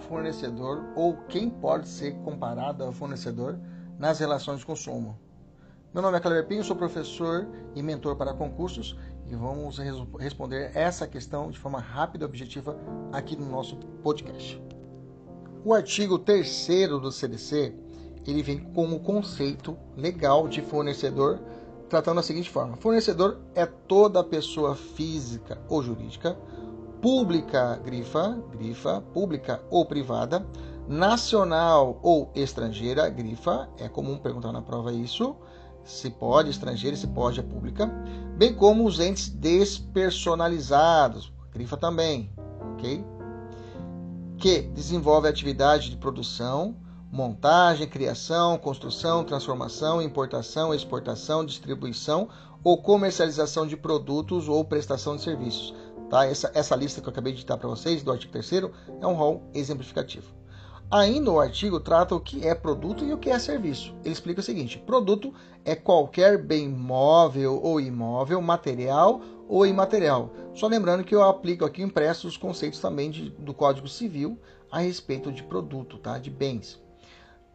fornecedor ou quem pode ser comparado ao fornecedor nas relações de consumo. Meu nome é Cleber Pinho, sou professor e mentor para concursos e vamos responder essa questão de forma rápida e objetiva aqui no nosso podcast. O artigo 3 do CDC ele vem com o conceito legal de fornecedor, tratando da seguinte forma: fornecedor é toda pessoa física ou jurídica, pública, grifa, grifa, pública ou privada, nacional ou estrangeira, grifa, é comum perguntar na prova isso, se pode estrangeira, se pode é pública, bem como os entes despersonalizados, grifa também, ok? Que desenvolve atividade de produção, montagem, criação, construção, transformação, importação, exportação, distribuição ou comercialização de produtos ou prestação de serviços. Tá? Essa, essa lista que eu acabei de ditar para vocês, do artigo 3 é um rol exemplificativo. Ainda o artigo trata o que é produto e o que é serviço. Ele explica o seguinte: produto é qualquer bem móvel ou imóvel, material ou imaterial. Só lembrando que eu aplico aqui impresso os conceitos também de, do Código Civil a respeito de produto, tá? de bens.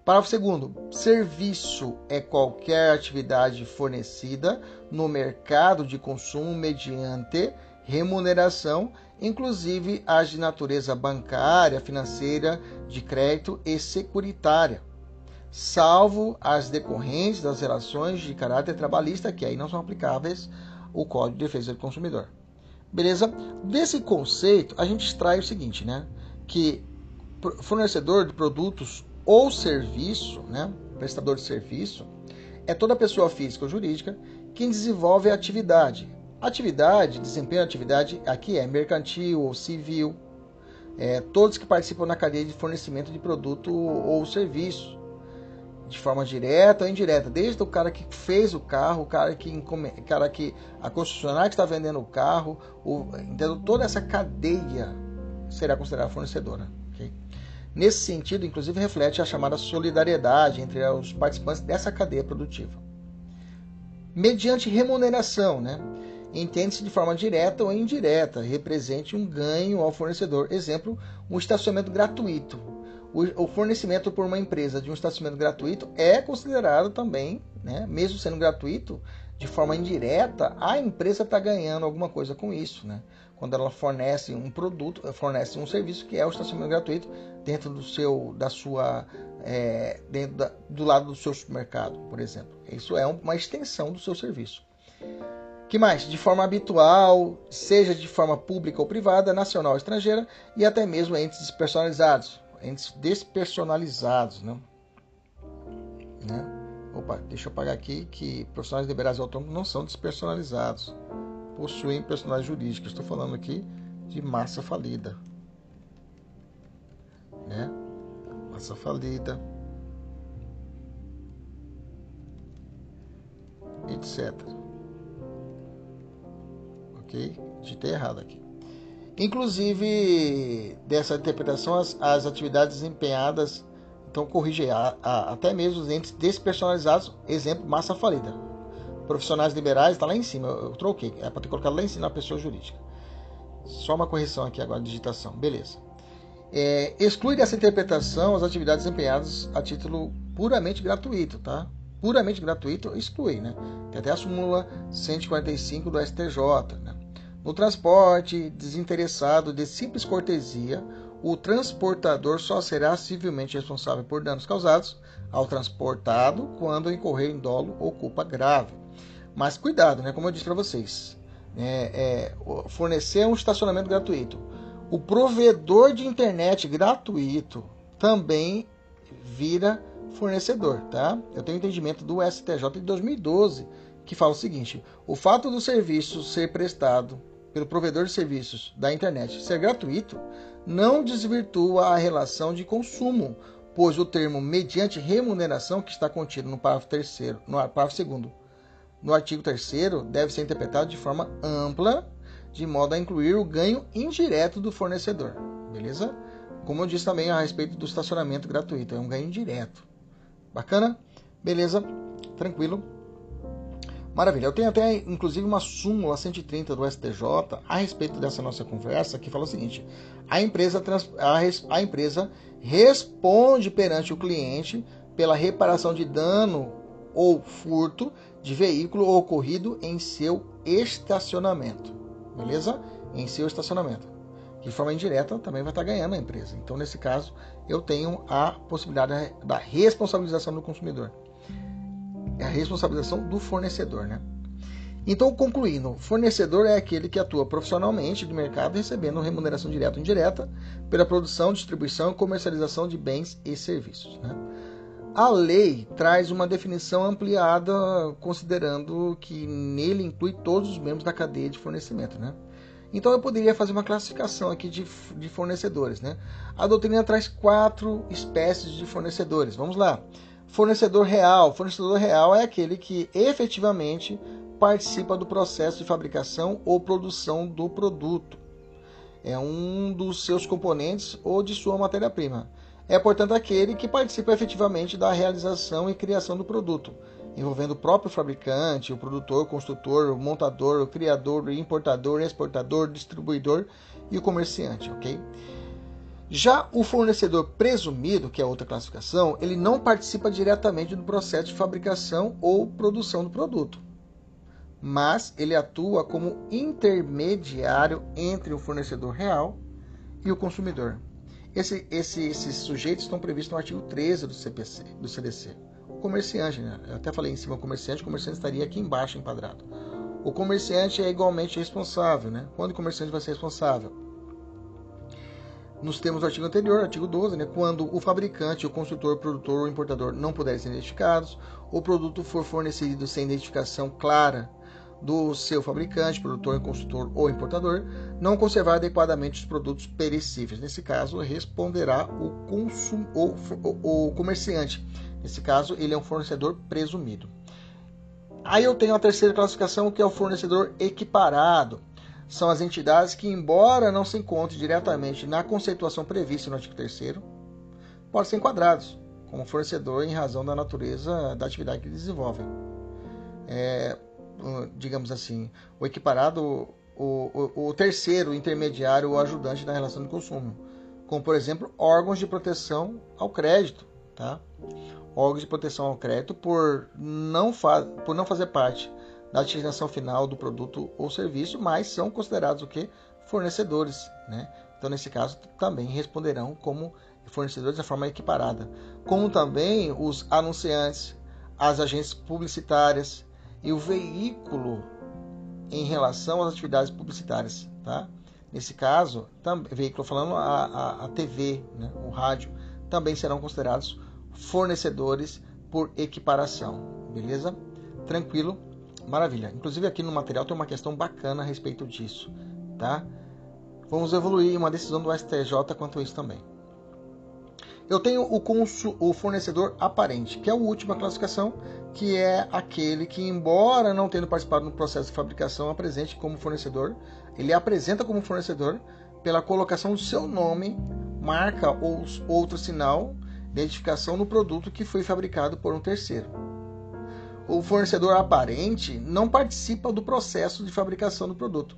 Parágrafo segundo. Serviço é qualquer atividade fornecida no mercado de consumo mediante remuneração inclusive as de natureza bancária, financeira, de crédito e securitária, salvo as decorrentes das relações de caráter trabalhista, que aí não são aplicáveis o Código de Defesa do Consumidor. Beleza? Desse conceito, a gente extrai o seguinte, né? Que fornecedor de produtos ou serviço, né? Prestador de serviço, é toda pessoa física ou jurídica quem desenvolve a atividade, Atividade, desempenho de atividade aqui é mercantil ou civil, é, todos que participam na cadeia de fornecimento de produto ou serviço, de forma direta ou indireta, desde o cara que fez o carro, o cara que, cara que a concessionária que está vendendo o carro, o, entendeu? toda essa cadeia será considerada fornecedora. Okay? Nesse sentido, inclusive, reflete a chamada solidariedade entre os participantes dessa cadeia produtiva. Mediante remuneração, né? Entende-se de forma direta ou indireta, represente um ganho ao fornecedor. Exemplo, um estacionamento gratuito. O fornecimento por uma empresa de um estacionamento gratuito é considerado também, né, mesmo sendo gratuito, de forma indireta, a empresa está ganhando alguma coisa com isso. Né? Quando ela fornece um produto, fornece um serviço que é o estacionamento gratuito dentro do seu, da sua, é, dentro da, do lado do seu supermercado, por exemplo. Isso é uma extensão do seu serviço que mais? De forma habitual, seja de forma pública ou privada, nacional ou estrangeira, e até mesmo entes despersonalizados. Entes despersonalizados, né? né? Opa, deixa eu apagar aqui que profissionais liberais autônomos não são despersonalizados. Possuem personalidade jurídica. Estou falando aqui de massa falida. Né? Massa falida. Etc ok? Digitei errado aqui. Inclusive, dessa interpretação, as, as atividades desempenhadas, então corrige a, a, até mesmo os entes despersonalizados, exemplo, massa falida. Profissionais liberais está lá em cima, eu, eu troquei, é para ter colocado lá em cima a pessoa jurídica. Só uma correção aqui agora, digitação, beleza. É, exclui dessa interpretação as atividades desempenhadas a título puramente gratuito, tá? Puramente gratuito exclui, né? Tem até a súmula 145 do STJ, né? No transporte desinteressado de simples cortesia, o transportador só será civilmente responsável por danos causados ao transportado quando incorrer em dolo ou culpa grave. Mas cuidado, né? Como eu disse para vocês, é, é, fornecer um estacionamento gratuito. O provedor de internet gratuito também vira fornecedor, tá? Eu tenho entendimento do STJ de 2012 que fala o seguinte: o fato do serviço ser prestado pelo provedor de serviços da internet ser gratuito não desvirtua a relação de consumo, pois o termo mediante remuneração que está contido no parágrafo terceiro, no parágrafo segundo, no artigo 3 deve ser interpretado de forma ampla, de modo a incluir o ganho indireto do fornecedor. Beleza? Como eu disse também a respeito do estacionamento gratuito, é um ganho indireto. Bacana? Beleza? Tranquilo? Maravilha. Eu tenho até, inclusive, uma súmula 130 do STJ a respeito dessa nossa conversa, que fala o seguinte: a empresa, a, a empresa responde perante o cliente pela reparação de dano ou furto de veículo ocorrido em seu estacionamento. Beleza? Em seu estacionamento. De forma indireta, também vai estar ganhando a empresa. Então, nesse caso, eu tenho a possibilidade da responsabilização do consumidor é a responsabilização do fornecedor, né? Então, concluindo, fornecedor é aquele que atua profissionalmente no mercado recebendo remuneração direta ou indireta pela produção, distribuição e comercialização de bens e serviços. Né? A lei traz uma definição ampliada, considerando que nele inclui todos os membros da cadeia de fornecimento. Né? Então, eu poderia fazer uma classificação aqui de, de fornecedores. Né? A doutrina traz quatro espécies de fornecedores. Vamos lá. Fornecedor real. Fornecedor real é aquele que efetivamente participa do processo de fabricação ou produção do produto. É um dos seus componentes ou de sua matéria-prima. É, portanto, aquele que participa efetivamente da realização e criação do produto, envolvendo o próprio fabricante, o produtor, o construtor, o montador, o criador, o importador, exportador, distribuidor e o comerciante, ok? Já o fornecedor presumido, que é outra classificação, ele não participa diretamente do processo de fabricação ou produção do produto, mas ele atua como intermediário entre o fornecedor real e o consumidor. Esse, esse, esses sujeitos estão previstos no artigo 13 do CPC, do CDC. O comerciante, né? eu até falei em cima comerciante, o comerciante estaria aqui embaixo enquadrado. O comerciante é igualmente responsável, né? Quando o comerciante vai ser responsável? Nos termos do artigo anterior, artigo 12, né, quando o fabricante, o construtor, o produtor ou importador não puderem ser identificados, o produto for fornecido sem identificação clara do seu fabricante, produtor, construtor ou importador, não conservar adequadamente os produtos perecíveis. Nesse caso, responderá o, consum, o, o, o comerciante. Nesse caso, ele é um fornecedor presumido. Aí eu tenho a terceira classificação, que é o fornecedor equiparado são as entidades que, embora não se encontrem diretamente na conceituação prevista no artigo 3 podem ser enquadrados como fornecedor em razão da natureza da atividade que desenvolvem. É, digamos assim, o equiparado, o, o, o terceiro intermediário ou ajudante na relação de consumo, como por exemplo órgãos de proteção ao crédito, tá? órgãos de proteção ao crédito por não, por não fazer parte da destinação final do produto ou serviço, mas são considerados o que? Fornecedores. Né? Então, nesse caso, também responderão como fornecedores de forma equiparada. Como também os anunciantes, as agências publicitárias e o veículo em relação às atividades publicitárias. Tá? Nesse caso, também, veículo falando a, a, a TV, né? o rádio, também serão considerados fornecedores por equiparação. Beleza? Tranquilo? Maravilha. Inclusive aqui no material tem uma questão bacana a respeito disso, tá? Vamos evoluir uma decisão do STJ quanto a isso também. Eu tenho o, o fornecedor aparente, que é a última classificação, que é aquele que, embora não tendo participado no processo de fabricação, apresente como fornecedor, ele apresenta como fornecedor pela colocação do seu nome, marca ou outro sinal de identificação no produto que foi fabricado por um terceiro o fornecedor aparente não participa do processo de fabricação do produto.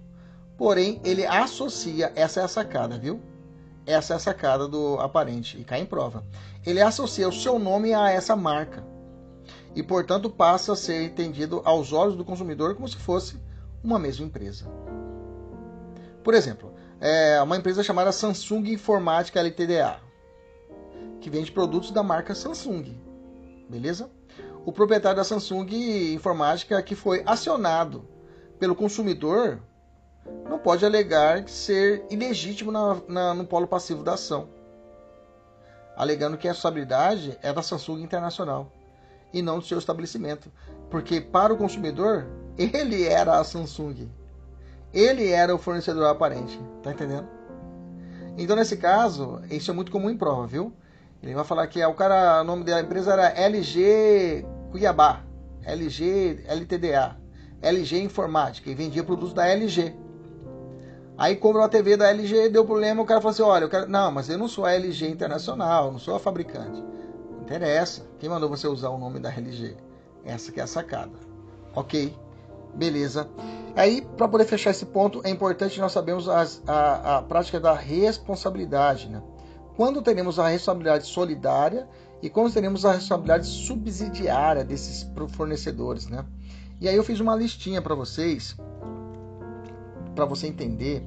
Porém, ele associa, essa é a sacada, viu? Essa é a sacada do aparente e cai em prova. Ele associa o seu nome a essa marca e, portanto, passa a ser entendido aos olhos do consumidor como se fosse uma mesma empresa. Por exemplo, é uma empresa chamada Samsung Informática LTDA, que vende produtos da marca Samsung. Beleza? O proprietário da Samsung Informática que foi acionado pelo consumidor não pode alegar ser ilegítimo na, na, no polo passivo da ação, alegando que a responsabilidade é da Samsung Internacional e não do seu estabelecimento, porque para o consumidor ele era a Samsung, ele era o fornecedor aparente, tá entendendo? Então nesse caso isso é muito comum em prova, viu? Ele vai falar que é, o cara, o nome da empresa era LG Cuiabá, LG LTDA, LG Informática, e vendia produtos da LG. Aí comprou a TV da LG, deu problema, o cara falou assim, olha, eu quero... não, mas eu não sou a LG Internacional, não sou a fabricante. Não interessa. Quem mandou você usar o nome da LG? Essa que é a sacada. Ok? Beleza. Aí, para poder fechar esse ponto, é importante nós sabermos as, a, a prática da responsabilidade. Né? Quando teremos a responsabilidade solidária e quando teremos a responsabilidade subsidiária desses fornecedores. Né? E aí eu fiz uma listinha para vocês, para você entender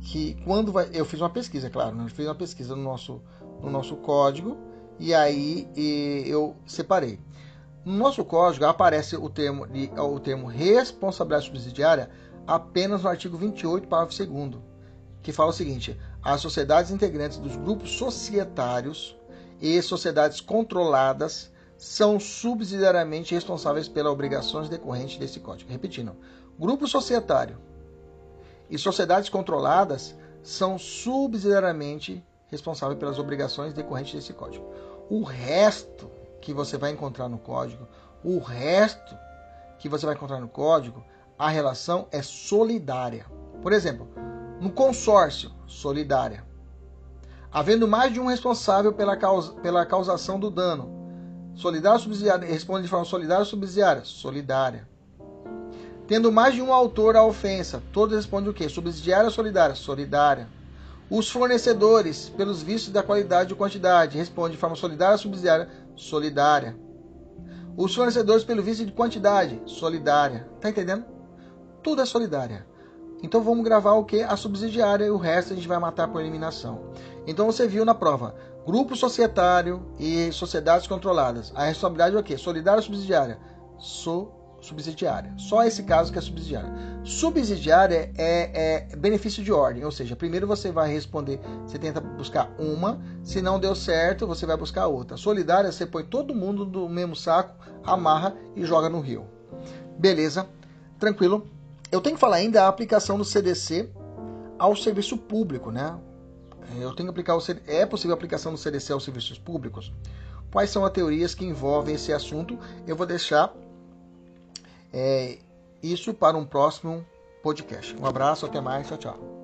que quando vai, eu fiz uma pesquisa, claro, né? eu fiz uma pesquisa no nosso, no nosso código e aí e eu separei. No nosso código aparece o termo, o termo responsabilidade subsidiária apenas no artigo 28, parágrafo 2, que fala o seguinte: as sociedades integrantes dos grupos societários e sociedades controladas são subsidiariamente responsáveis pelas obrigações decorrentes desse código. Repetindo, grupo societário e sociedades controladas são subsidiariamente responsáveis pelas obrigações decorrentes desse código. O resto que você vai encontrar no código, o resto que você vai encontrar no código, a relação é solidária. Por exemplo, no consórcio, solidária. Havendo mais de um responsável pela, causa, pela causação do dano, solidário ou subsidiária, responde de forma solidária ou subsidiária? Solidária. Tendo mais de um autor à ofensa, todos respondem o quê? Subsidiária ou solidária? Solidária. Os fornecedores, pelos vistos da qualidade e quantidade, respondem de forma solidária ou subsidiária? Solidária. Os fornecedores, pelo visto de quantidade, solidária. Tá entendendo? Tudo é solidária. Então vamos gravar o que? A subsidiária e o resto a gente vai matar por eliminação. Então você viu na prova, grupo societário e sociedades controladas. A responsabilidade é o quê? Solidária ou subsidiária? Solidária subsidiária. Só esse caso que é subsidiária. Subsidiária é, é, benefício de ordem, ou seja, primeiro você vai responder, você tenta buscar uma, se não deu certo, você vai buscar outra. Solidária, você põe todo mundo do mesmo saco, amarra e joga no rio. Beleza? Tranquilo? Eu tenho que falar ainda a aplicação do CDC ao serviço público, né? Eu tenho que aplicar o CDC, é possível a aplicação do CDC aos serviços públicos? Quais são as teorias que envolvem esse assunto? Eu vou deixar é, isso para um próximo podcast. Um abraço, até mais, tchau, tchau.